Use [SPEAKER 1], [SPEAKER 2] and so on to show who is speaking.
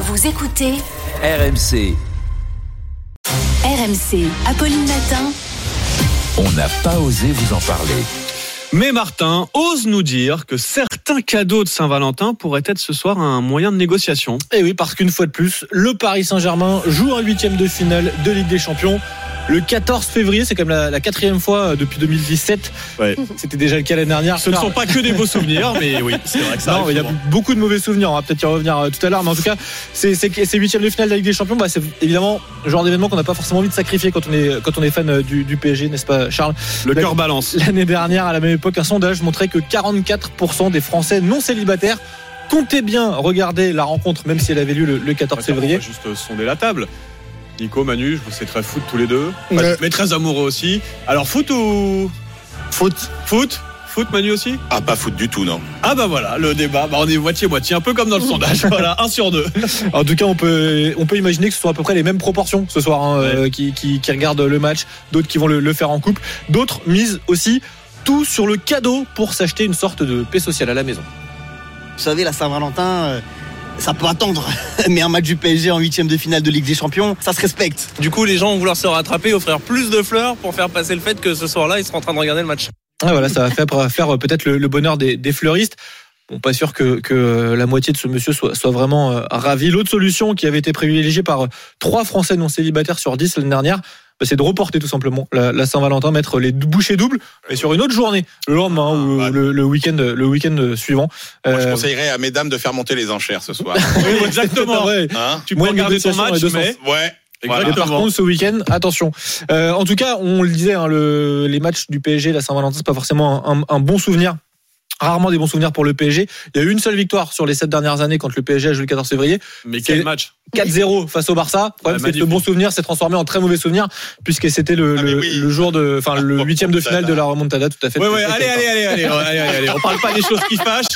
[SPEAKER 1] Vous écoutez
[SPEAKER 2] RMC,
[SPEAKER 1] RMC. Apolline Matin.
[SPEAKER 2] on n'a pas osé vous en parler.
[SPEAKER 3] Mais Martin ose nous dire que certains cadeaux de Saint-Valentin pourraient être ce soir un moyen de négociation.
[SPEAKER 4] Et oui, parce qu'une fois de plus, le Paris Saint-Germain joue un huitième de finale de Ligue des Champions. Le 14 février, c'est comme la, la quatrième fois euh, depuis 2017.
[SPEAKER 3] Ouais.
[SPEAKER 4] C'était déjà le cas l'année dernière.
[SPEAKER 3] Ce ne sont pas que des beaux souvenirs, mais oui, c'est vrai que ça
[SPEAKER 4] Non, il y a beaucoup de mauvais souvenirs. On va peut-être y revenir euh, tout à l'heure, mais en tout cas, c'est c'est- ces huitièmes de finale de la Ligue des Champions, bah, c'est évidemment le genre d'événement qu'on n'a pas forcément envie de sacrifier quand on est quand on est fan euh, du, du PSG, n'est-ce pas, Charles?
[SPEAKER 3] Le cœur balance.
[SPEAKER 4] L'année dernière, à la même époque, un sondage montrait que 44% des Français non célibataires comptaient bien regarder la rencontre, même si elle avait lieu le, le 14
[SPEAKER 3] On
[SPEAKER 4] février.
[SPEAKER 3] va juste sonder la table. Nico, Manu, je vous sais très foot tous les deux,
[SPEAKER 5] Ouais.
[SPEAKER 3] mais très amoureux aussi. Alors foot ou?
[SPEAKER 5] Foot.
[SPEAKER 3] foot? Foot, Manu aussi?
[SPEAKER 5] Ah, pas foot du tout, non.
[SPEAKER 3] Ah bah voilà, le débat, bah on est moitié-moitié, un peu comme dans le sondage. Voilà, un sur deux.
[SPEAKER 4] En tout cas, on peut, on peut imaginer que ce sont à peu près les mêmes proportions ce soir hein, euh, qui, qui, qui regardent le match, d'autres qui vont le, le faire en couple, d'autres misent aussi tout sur le cadeau pour s'acheter une sorte de paix sociale à la maison.
[SPEAKER 6] Vous savez, la Saint-Valentin, euh, ça peut attendre. Mais un match du PSG en huitième de finale de Ligue des Champions, ça se respecte.
[SPEAKER 7] Du coup, les gens vont vouloir se rattraper, offrir plus de fleurs pour faire passer le fait que ce soir-là, ils seront en train de regarder le match.
[SPEAKER 4] Ah, voilà, ça va faire, faire peut-être le, le bonheur des, des fleuristes. Bon, pas sûr que, que la moitié de ce monsieur soit, soit vraiment euh, ravi. L'autre solution qui avait été privilégiée par euh, trois Français non célibataires sur 10 l'année dernière, bah, c'est de reporter tout simplement la, la Saint-Valentin, mettre les bouchées doubles, mais sur une autre journée, le lendemain ou
[SPEAKER 5] Ah,
[SPEAKER 4] le, le week-end, le week-end suivant.
[SPEAKER 5] Moi, je
[SPEAKER 4] Euh,
[SPEAKER 5] conseillerais à mesdames de faire monter les enchères ce soir.
[SPEAKER 3] Oui, exactement.
[SPEAKER 5] Hein
[SPEAKER 3] Tu peux
[SPEAKER 4] Moins
[SPEAKER 3] regarder ton match, mais
[SPEAKER 5] ouais. Voilà.
[SPEAKER 4] Et par contre, ce week-end, attention. Euh, en tout cas, on le disait, hein, le, les matchs du PSG, la Saint-Valentin, c'est pas forcément un, un bon souvenir. Rarement des bons souvenirs pour le PSG. Il y a eu une seule victoire sur les sept dernières années quand le PSG a joué le 14 février.
[SPEAKER 3] mais quel match
[SPEAKER 4] 4-0 face au Barça. Le problème, c'est que le bon souvenir s'est transformé en très mauvais souvenir puisque c'était le,
[SPEAKER 5] Ah,
[SPEAKER 4] le,
[SPEAKER 5] oui.
[SPEAKER 4] le jour de, enfin, le huitième de finale de la remontada, tout à fait.
[SPEAKER 3] Ouais, ouais, allez, allez, allez, allez, allez, allez, allez, on parle pas des choses qui fâchent.